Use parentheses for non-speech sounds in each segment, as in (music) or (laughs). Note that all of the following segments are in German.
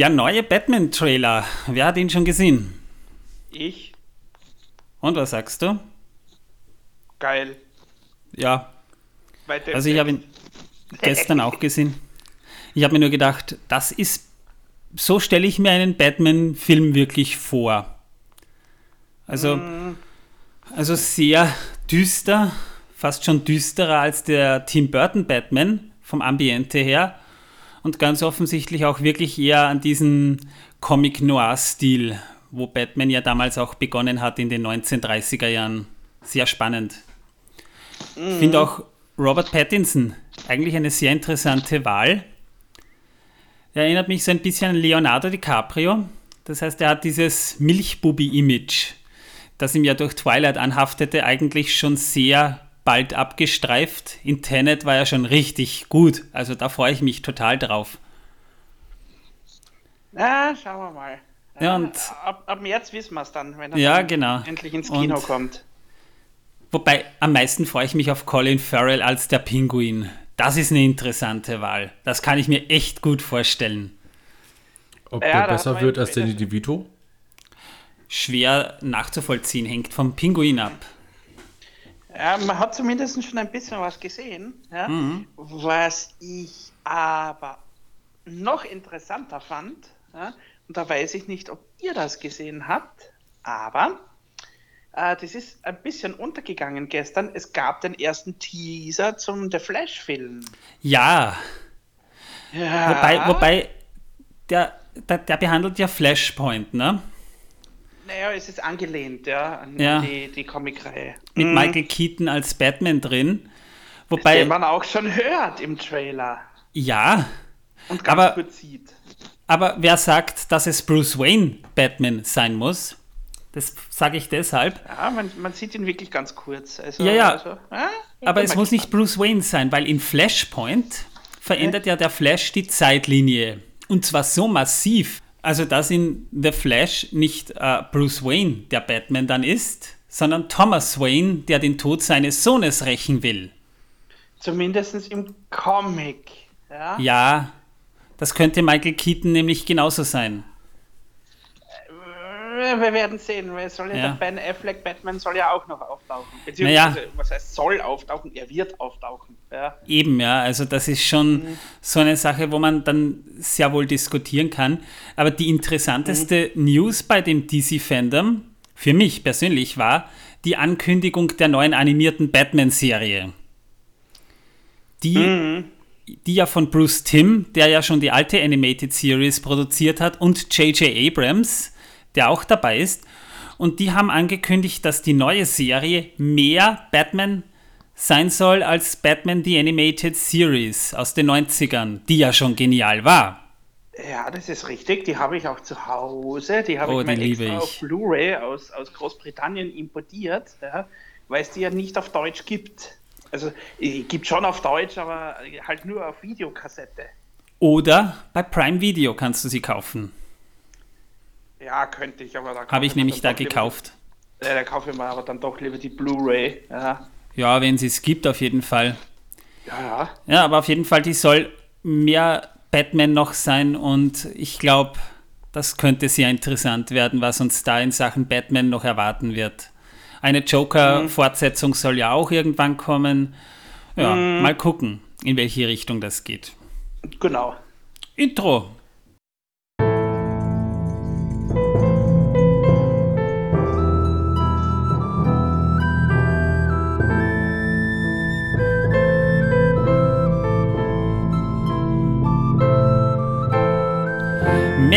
Der neue Batman-Trailer. Wer hat ihn schon gesehen? Ich. Und was sagst du? Geil. Ja, also ich habe ihn (laughs) gestern auch gesehen. Ich habe mir nur gedacht, das ist, so stelle ich mir einen Batman-Film wirklich vor. Also, also sehr düster, fast schon düsterer als der Tim Burton Batman vom Ambiente her und ganz offensichtlich auch wirklich eher an diesen Comic Noir-Stil, wo Batman ja damals auch begonnen hat in den 1930er Jahren. Sehr spannend. Ich finde auch Robert Pattinson eigentlich eine sehr interessante Wahl. Er erinnert mich so ein bisschen an Leonardo DiCaprio. Das heißt, er hat dieses Milchbubi-Image, das ihm ja durch Twilight anhaftete, eigentlich schon sehr bald abgestreift. In Tenet war er schon richtig gut. Also da freue ich mich total drauf. Na, schauen wir mal. Ja, und- ab, ab März wissen wir es dann, wenn er Ja, dann genau. endlich ins Kino Und- kommt. Wobei am meisten freue ich mich auf Colin Farrell als der Pinguin. Das ist eine interessante Wahl. Das kann ich mir echt gut vorstellen. Ob Ja, der besser wird ja als Danny DeVito? Schwer nachzuvollziehen, hängt vom Pinguin ab. Ja, man hat zumindest schon ein bisschen was gesehen. Ja? Mhm. Was ich aber noch interessanter fand, ja? und da weiß ich nicht, ob ihr das gesehen habt, aber äh, das ist ein bisschen untergegangen gestern. Es gab den ersten Teaser zum The Flash-Film. Ja, Ja. wobei, wobei der, der, der behandelt ja Flashpoint, ne? Naja, es ist angelehnt, ja, an Ja. die, die Comic-Reihe. Mit Mhm. Michael Keaton als Batman drin. Den Wobei, man auch schon hört im Trailer ja, und ganz Aber- gut sieht. aber wer sagt, dass es Bruce Wayne Batman sein muss? Das sage ich deshalb. Ja, man, man sieht ihn wirklich ganz kurz. Also, Ja, ja. Also, ja, ich Aber es muss nicht Bruce Wayne sein, weil in Flashpoint verändert ja der Flash die Zeitlinie. Und zwar so massiv. Also, dass in The Flash nicht äh, Bruce Wayne der Batman dann ist, sondern Thomas Wayne, der den Tod seines Sohnes rächen will. Zumindest im Comic. Ja? Ja, das könnte Michael Keaton nämlich genauso sein. Wir werden sehen. es Soll ja. Ja. Der Ben Affleck Batman soll ja auch noch auftauchen. Beziehungsweise, Naja. was heißt soll auftauchen? Er wird auftauchen. Ja. Eben, ja, also das ist schon so eine Sache, wo man dann sehr wohl diskutieren kann. Aber die interessanteste News bei dem DC-Fandom, für mich persönlich, war die Ankündigung der neuen animierten Batman-Serie. Die, die ja von Bruce Timm, der ja schon die alte Animated Series produziert hat, und J.J. Abrams, der auch dabei ist. Und die haben angekündigt, dass die neue Serie mehr Batman sein soll als Batman The Animated Series aus den 90ern, die ja schon genial war. ja, das ist richtig. Die habe ich auch zu Hause. Die habe Oh, ich mir extra ich. auf Blu-ray aus, aus Großbritannien importiert, ja, weil es die ja nicht auf Deutsch gibt. Also, äh, gibt schon auf Deutsch, aber halt nur auf Videokassette. Oder bei Prime Video kannst du sie kaufen. Ja, könnte ich, aber da Habe ich nämlich da doch lieber- gekauft. Ja, da kaufe ich mir aber dann doch lieber die Blu-ray. Ja. Ja, wenn sie es gibt, auf jeden Fall. ja, ja. Ja, aber auf jeden Fall, die soll mehr Batman noch sein und ich glaube, das könnte sehr interessant werden, was uns da in Sachen Batman noch erwarten wird. Eine Joker-Fortsetzung soll ja auch irgendwann kommen. Ja, mal gucken, in welche Richtung das geht. Genau. Intro.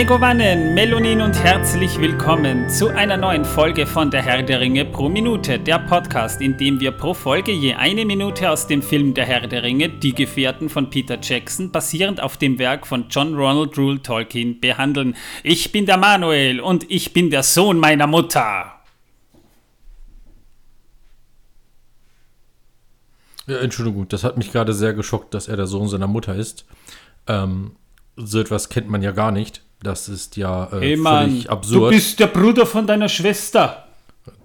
Megovanen, Melonin und herzlich willkommen zu einer neuen Folge von Der Herr der Ringe pro Minute, der Podcast, in dem wir pro Folge je eine Minute aus dem Film Der Herr der Ringe, Die Gefährten von Peter Jackson, basierend auf dem Werk von John Ronald Rule Tolkien, behandeln. Ich bin der Manuel und ich bin der Sohn meiner Mutter. Ja, Entschuldigung, das hat mich gerade sehr geschockt, dass er der Sohn seiner Mutter ist. Ähm, so etwas kennt man ja gar nicht. Das ist ja äh, Hey Mann, völlig du absurd. bist der Bruder von deiner Schwester.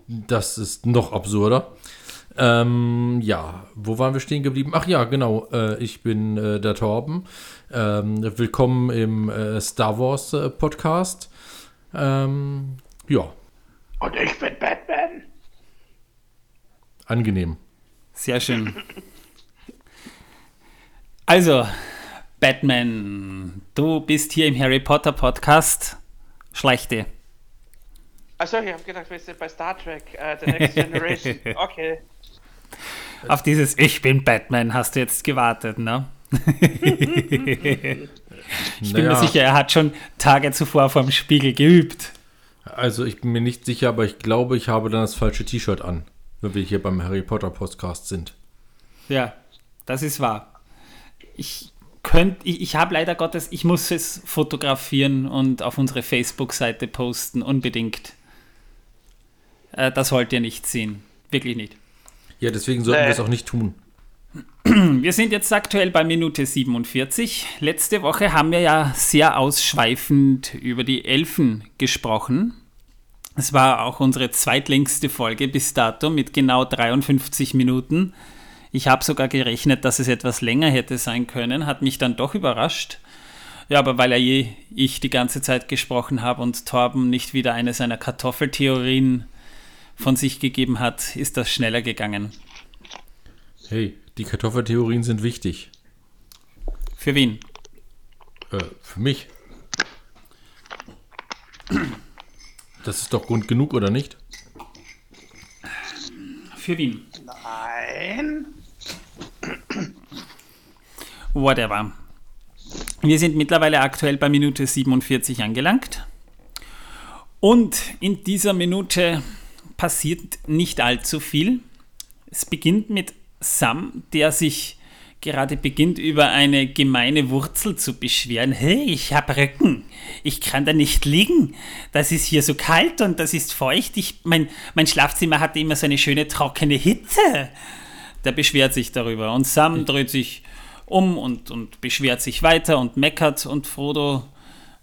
Das ist noch absurder. Ähm, ja, wo waren wir stehen geblieben? Ach ja, genau. Äh, ich bin äh, der Torben. Ähm, willkommen im äh, Star Wars äh, Podcast. Ähm, ja. Und ich bin Batman. Angenehm. Sehr schön. Also, Batman, du bist hier im Harry Potter Podcast. Schlechte. Achso, ich habe gedacht, wir sind bei Star Trek, uh, The Next (laughs) Generation. Okay. Auf dieses Ich bin Batman hast du jetzt gewartet, ne? (laughs) ich bin mir sicher, er hat schon Tage zuvor vorm Spiegel geübt. Also ich bin mir nicht sicher, aber ich glaube, ich habe dann das falsche T-Shirt an, wenn wir hier beim Harry Potter Podcast sind. Ja, das ist wahr. Ich könnte, ich, ich habe leider Gottes, ich muss es fotografieren und auf unsere Facebook-Seite posten, unbedingt. Äh, das wollt ihr nicht sehen. Wirklich nicht. Ja, deswegen sollten nee. wir es auch nicht tun. (clears throat) Wir sind jetzt aktuell bei Minute 47. Letzte Woche haben wir ja sehr ausschweifend über die Elfen gesprochen. Es war auch unsere zweitlängste Folge bis dato mit genau 53 Minuten. Ich habe sogar gerechnet, dass es etwas länger hätte sein können, hat mich dann doch überrascht. Ja, aber weil er je ich die ganze Zeit gesprochen habe und Torben nicht wieder eine seiner Kartoffeltheorien von sich gegeben hat, ist das schneller gegangen. Hey, die Kartoffeltheorien sind wichtig. Für wen? Äh, für mich. Das ist doch Grund genug, oder nicht? Für wen? Whatever. Wir sind mittlerweile aktuell bei Minute 47 angelangt. Und in dieser Minute passiert nicht allzu viel. Es beginnt mit Sam, der sich gerade beginnt, über eine gemeine Wurzel zu beschweren. Hey, ich habe Rücken. Ich kann da nicht liegen. Das ist hier so kalt und das ist feucht. Ich, mein, mein Schlafzimmer hatte immer so eine schöne trockene Hitze. Der beschwert sich darüber. Und Sam dreht sich um und, und beschwert sich weiter und meckert. Und Frodo,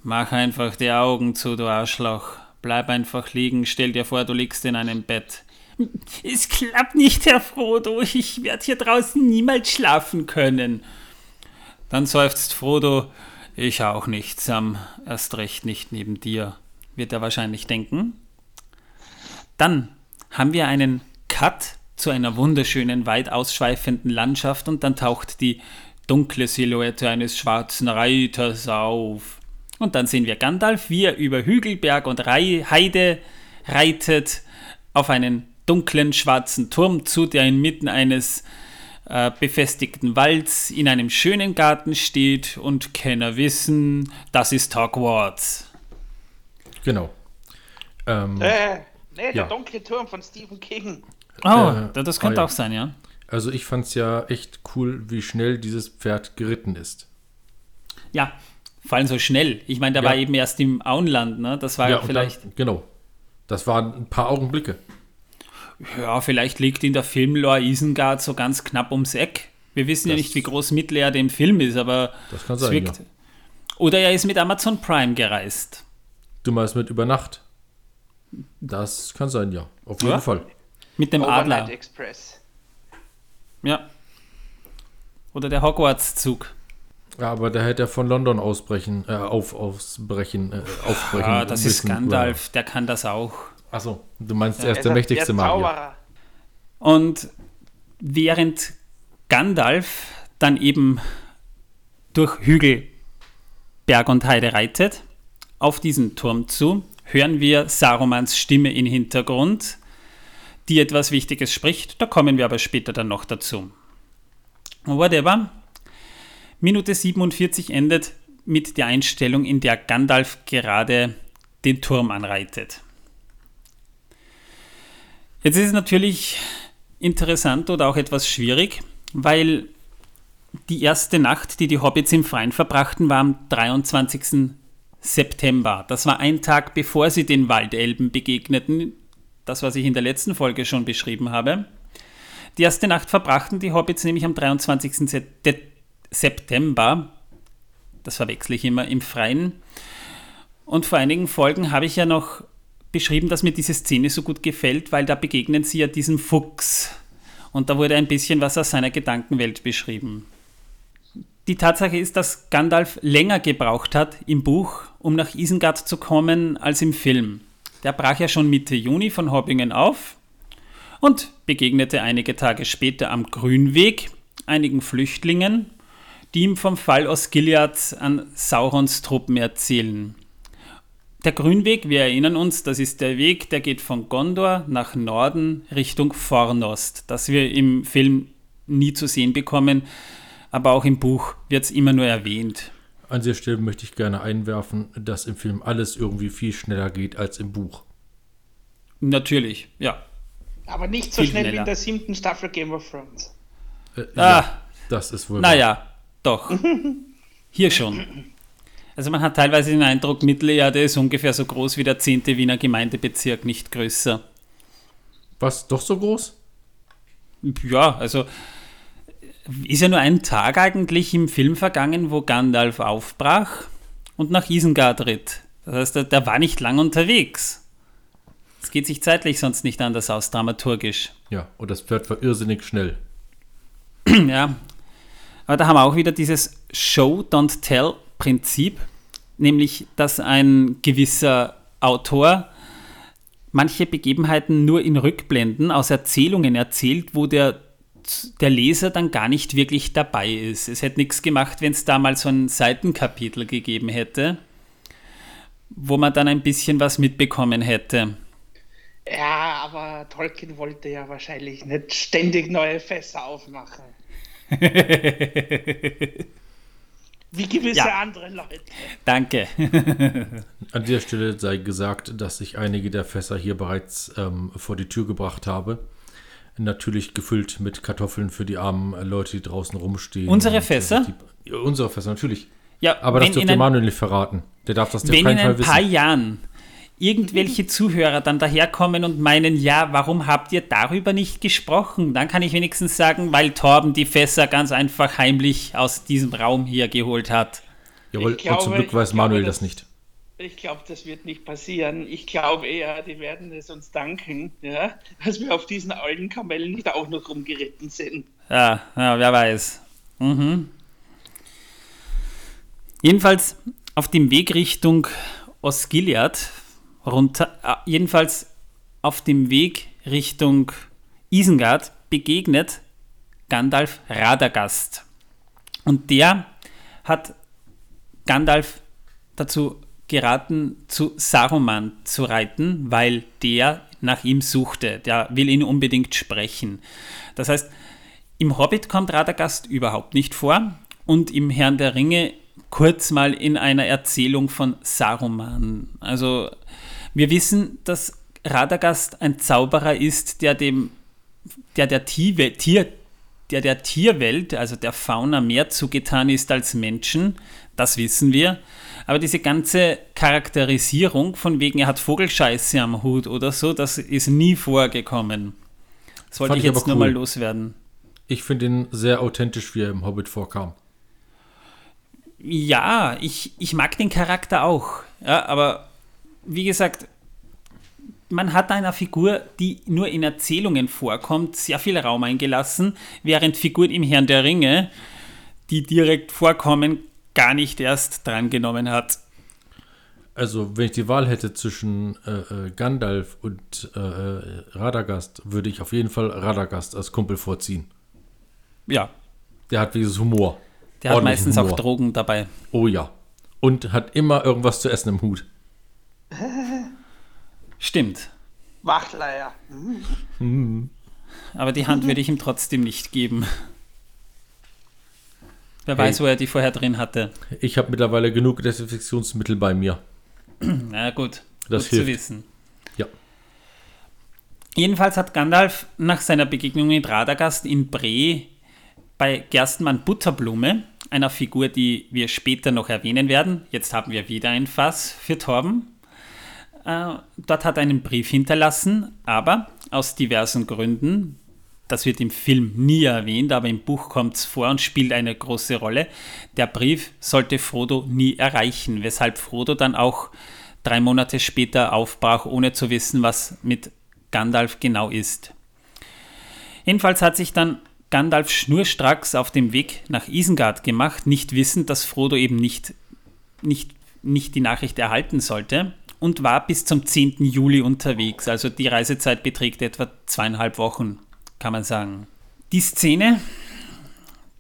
mach einfach die Augen zu, du Arschloch. Bleib einfach liegen. Stell dir vor, du liegst in einem Bett. Es klappt nicht, Herr Frodo. Ich werde hier draußen niemals schlafen können. Dann seufzt Frodo. Ich auch nicht, Sam. Erst recht nicht neben dir, wird er wahrscheinlich denken. Dann haben wir einen Cut zu einer wunderschönen, weit ausschweifenden Landschaft und dann taucht die dunkle Silhouette eines schwarzen Reiters auf. Und dann sehen wir Gandalf, wie er über Hügel, Berg und Heide reitet auf einen dunklen schwarzen Turm zu, der inmitten eines äh, befestigten Walds in einem schönen Garten steht und Kenner wissen, das ist Hogwarts. Genau. Ähm, äh, nee, der ja. dunkle Turm von Stephen King. Oh, äh, das könnte ah, ja. auch sein, ja. Also ich fand es ja echt cool, wie schnell dieses Pferd geritten ist. Ja, vor allem so schnell. Ich meine, der ja. war eben erst im Auenland, ne? Das war ja, vielleicht. Dann, genau. Das waren ein paar Augenblicke. Ja, vielleicht liegt in der Filmlore Isengard so ganz knapp ums Eck. Wir wissen das ja nicht, wie groß Mittelerde im Film ist, aber das kann sein, wirkt. Ja. Oder er ist mit Amazon Prime gereist. Du meinst mit über Nacht? Das kann sein, ja. Auf jeden ja? Fall. Mit dem Overnight Adler. Express. Ja. Oder der Hogwarts-Zug. Ja, aber der hätte ja von London ausbrechen, äh, auf, ausbrechen, äh, aufbrechen. Ah, das ist Gandalf, der kann das auch. Achso, du meinst, ja, er ist der mächtigste Magier. Und während Gandalf dann eben durch Hügel, Berg und Heide reitet, auf diesen Turm zu, hören wir Sarumans Stimme im Hintergrund, die etwas Wichtiges spricht. Da kommen wir aber später dann noch dazu. Whatever. Minute 47 endet mit der Einstellung, in der Gandalf gerade den Turm anreitet. Jetzt ist es natürlich interessant oder auch etwas schwierig, weil die erste Nacht, die die Hobbits im Freien verbrachten, war am 23. September. Das war ein Tag, bevor sie den Waldelben begegneten. Das, was ich in der letzten Folge schon beschrieben habe. Die erste Nacht verbrachten die Hobbits nämlich am 23. September. Das verwechsle ich immer im Freien. Und vor einigen Folgen habe ich ja noch beschrieben, dass mir diese Szene so gut gefällt, weil da begegnen sie ja diesem Fuchs. Und da wurde ein bisschen was aus seiner Gedankenwelt beschrieben. Die Tatsache ist, dass Gandalf länger gebraucht hat im Buch, um nach Isengard zu kommen, als im Film. Der brach ja schon Mitte Juni von Hobbingen auf und begegnete einige Tage später am Grünweg einigen Flüchtlingen, die ihm vom Fall Osgiliath an Saurons Truppen erzählen. Der Grünweg, wir erinnern uns, das ist der Weg, der geht von Gondor nach Norden Richtung Fornost, das wir im Film nie zu sehen bekommen, aber auch im Buch wird es immer nur erwähnt. An dieser Stelle möchte ich gerne einwerfen, dass im Film alles irgendwie viel schneller geht als im Buch. Natürlich, ja. Aber nicht so Viel schnell wie schneller. in der siebten Staffel Game of Thrones. Äh, Ah. ja, das ist wohl wahr. Naja, doch. (laughs) Hier schon. Also man hat teilweise den Eindruck, Mittelerde ist ungefähr so groß wie der 10. Wiener Gemeindebezirk, nicht größer. Was, doch so groß? Ja, also ist ja nur ein Tag eigentlich im Film vergangen, wo Gandalf aufbrach und nach Isengard ritt. Das heißt, der, war nicht lang unterwegs. Es geht sich zeitlich sonst nicht anders aus, dramaturgisch. Ja, und das Pferd war irrsinnig schnell. (clears throat) Ja, aber da haben wir auch wieder dieses Show-Don't-Tell-Prinzip, nämlich dass ein gewisser Autor manche Begebenheiten nur in Rückblenden aus Erzählungen erzählt, wo der, der Leser dann gar nicht wirklich dabei ist. Es hätte nichts gemacht, wenn es da mal so ein Seitenkapitel gegeben hätte, wo man dann ein bisschen was mitbekommen hätte. Ja, aber Tolkien wollte ja wahrscheinlich nicht ständig neue Fässer aufmachen. (laughs) Wie gewisse Ja. andere Leute. Danke. (laughs) An dieser Stelle sei gesagt, dass ich einige der Fässer hier bereits ähm, vor die Tür gebracht habe. Natürlich gefüllt mit Kartoffeln für die armen Leute, die draußen rumstehen. Unsere äh, Fässer? Die, unsere Fässer, natürlich. Ja, Aber das wenn dürft in ihr ein- Manuel nicht verraten. Der darf das auf Wenn keinen in Fall ein wissen. paar Jahren irgendwelche Zuhörer dann daherkommen und meinen, ja, warum habt ihr darüber nicht gesprochen? Dann kann ich wenigstens sagen, weil Torben die Fässer ganz einfach heimlich aus diesem Raum hier geholt hat. Jawohl, glaube- und zum Glück weiß glaube, Manuel das nicht. Ich glaube, das wird nicht passieren. Ich glaube eher, die werden es uns danken, ja, dass wir auf diesen alten Kamellen nicht auch noch rumgeritten sind. Ja, ja wer weiß. Mhm. Jedenfalls auf dem Weg Richtung Osgiliath runter, äh, jedenfalls auf dem Weg Richtung Isengard begegnet Gandalf Radagast. Und der hat Gandalf dazu geraten, zu Saruman zu reiten, weil der nach ihm suchte. Der will ihn unbedingt sprechen. Das heißt, im Hobbit kommt Radagast überhaupt nicht vor und im Herrn der Ringe kurz mal in einer Erzählung von Saruman. Also wir wissen, dass Radagast ein Zauberer ist, der dem der der Tier, Tier der der Tierwelt, also der Fauna mehr zugetan ist als Menschen, das wissen wir. Aber diese ganze Charakterisierung von wegen, er hat Vogelscheiße am Hut oder so, das ist nie vorgekommen. Das wollte ich ich jetzt nur cool. mal loswerden. Ich finde ihn sehr authentisch, wie er im Hobbit vorkam. Ja, ich, ich mag den Charakter auch. Ja, aber wie gesagt, man hat einer Figur, die nur in Erzählungen vorkommt, sehr viel Raum eingelassen, während Figuren im Herrn der Ringe, die direkt vorkommen, gar nicht erst drangenommen hat. Also, wenn ich die Wahl hätte zwischen äh, äh, Gandalf und äh, äh, Radagast, würde ich auf jeden Fall Radagast als Kumpel vorziehen. Ja, Der hat dieses Humor. der hat meistens auch Humor. Drogen dabei. Oh ja. Und hat immer irgendwas zu essen im Hut. (laughs) Stimmt. Wachleier. Aber die Hand würde ich ihm trotzdem nicht geben. Wer weiß, wo er die vorher drin hatte. Ich habe mittlerweile genug Desinfektionsmittel bei mir. (clears throat) Na gut, Das gut zu hilft. wissen. Ja. Jedenfalls hat Gandalf nach seiner Begegnung mit Radagast in Bre bei Gerstenmann Butterblume, einer Figur, die wir später noch erwähnen werden, jetzt haben wir wieder ein Fass für Torben, äh, dort hat er einen Brief hinterlassen, aber aus diversen Gründen, das wird im Film nie erwähnt, aber im Buch kommt es vor und spielt eine große Rolle, der Brief sollte Frodo nie erreichen, weshalb Frodo dann auch drei Monate später aufbrach, ohne zu wissen, was mit Gandalf genau ist. Jedenfalls hat sich dann Gandalf schnurstracks auf dem Weg nach Isengard gemacht, nicht wissend, dass Frodo eben nicht, nicht, nicht die Nachricht erhalten sollte und war bis zum 10. Juli unterwegs. Also die Reisezeit beträgt etwa zweieinhalb Wochen, kann man sagen. Die Szene,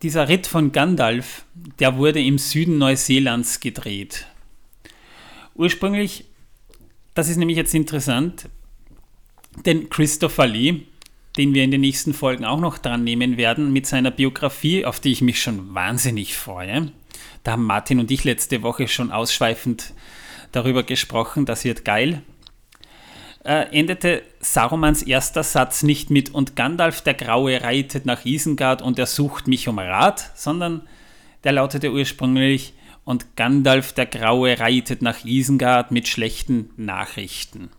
dieser Ritt von Gandalf, der wurde im Süden Neuseelands gedreht. Ursprünglich, das ist nämlich jetzt interessant, denn Christopher Lee, den wir in den nächsten Folgen auch noch dran nehmen werden, mit seiner Biografie, auf die ich mich schon wahnsinnig freue. Da haben Martin und ich letzte Woche schon ausschweifend darüber gesprochen, das wird geil. Äh, endete Sarumans erster Satz nicht mit und Gandalf der Graue reitet nach Isengard und er sucht mich um Rat, sondern der lautete ursprünglich und Gandalf der Graue reitet nach Isengard mit schlechten Nachrichten.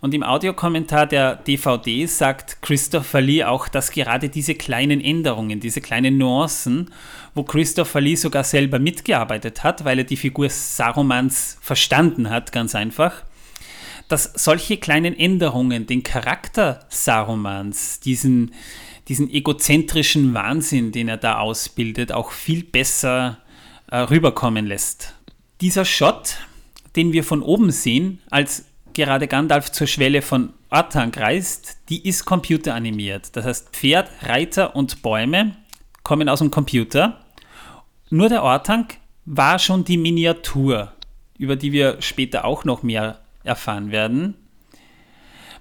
Und im Audiokommentar der DVD sagt Christopher Lee auch, dass gerade diese kleinen Änderungen, diese kleinen Nuancen, wo Christopher Lee sogar selber mitgearbeitet hat, weil er die Figur Sarumans verstanden hat, ganz einfach, dass solche kleinen Änderungen den Charakter Sarumans, diesen, diesen egozentrischen Wahnsinn, den er da ausbildet, auch viel besser äh, rüberkommen lässt. Dieser Shot, den wir von oben sehen, als gerade Gandalf zur Schwelle von Orthanc reist, die ist computeranimiert. Das heißt, Pferd, Reiter und Bäume kommen aus dem Computer. Nur der Orthanc war schon die Miniatur, über die wir später auch noch mehr erfahren werden.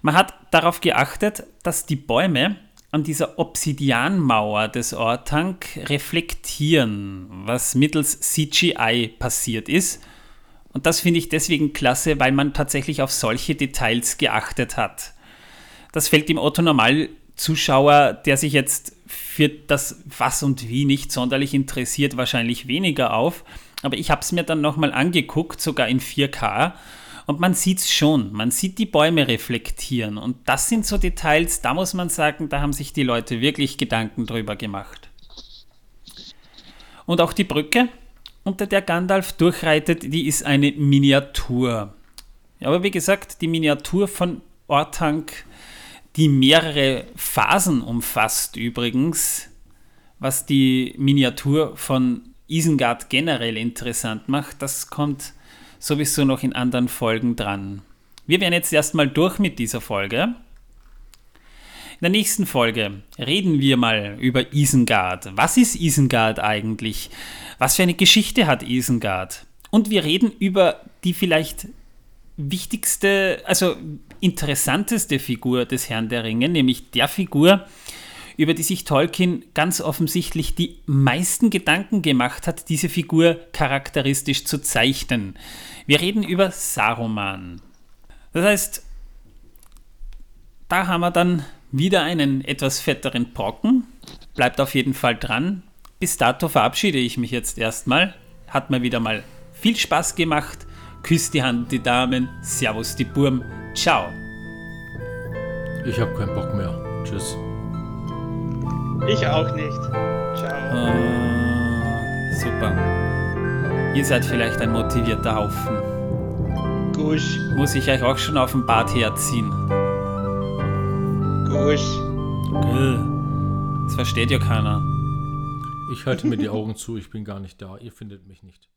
Man hat darauf geachtet, dass die Bäume an dieser Obsidianmauer des Orthanc reflektieren, was mittels CGI passiert ist und das finde ich deswegen klasse, weil man tatsächlich auf solche Details geachtet hat. Das fällt dem Otto Normal-Zuschauer, der sich jetzt für das Was und Wie nicht sonderlich interessiert, wahrscheinlich weniger auf. Aber ich habe es mir dann nochmal angeguckt, sogar in 4K. Und man sieht es schon, man sieht die Bäume reflektieren. Und das sind so Details, da muss man sagen, da haben sich die Leute wirklich Gedanken drüber gemacht. Und auch die Brücke, unter der Gandalf durchreitet, die ist eine Miniatur. Aber wie gesagt, die Miniatur von Orthanc, die mehrere Phasen umfasst übrigens, was die Miniatur von Isengard generell interessant macht, das kommt sowieso noch in anderen Folgen dran. Wir werden jetzt erstmal durch mit dieser Folge. In der nächsten Folge reden wir mal über Isengard. Was ist Isengard eigentlich? Was für eine Geschichte hat Isengard? Und wir reden über die vielleicht wichtigste, also interessanteste Figur des Herrn der Ringe, nämlich der Figur, über die sich Tolkien ganz offensichtlich die meisten Gedanken gemacht hat, diese Figur charakteristisch zu zeichnen. Wir reden über Saruman. Das heißt, da haben wir dann wieder einen etwas fetteren Brocken. Bleibt auf jeden Fall dran. Bis dato verabschiede ich mich jetzt erstmal. Hat mir wieder mal viel Spaß gemacht. Küsst die Hand, die Damen. Servus, die Burm. Ciao. Ich habe keinen Bock mehr. Tschüss. Ich auch nicht. Ciao. Uh, super. Ihr seid vielleicht ein motivierter Haufen. Gusch. Muss ich euch auch schon auf dem Bad herziehen? Gusch. Das versteht ja keiner. Ich halte mir die Augen zu, ich bin gar nicht da. Ihr findet mich nicht.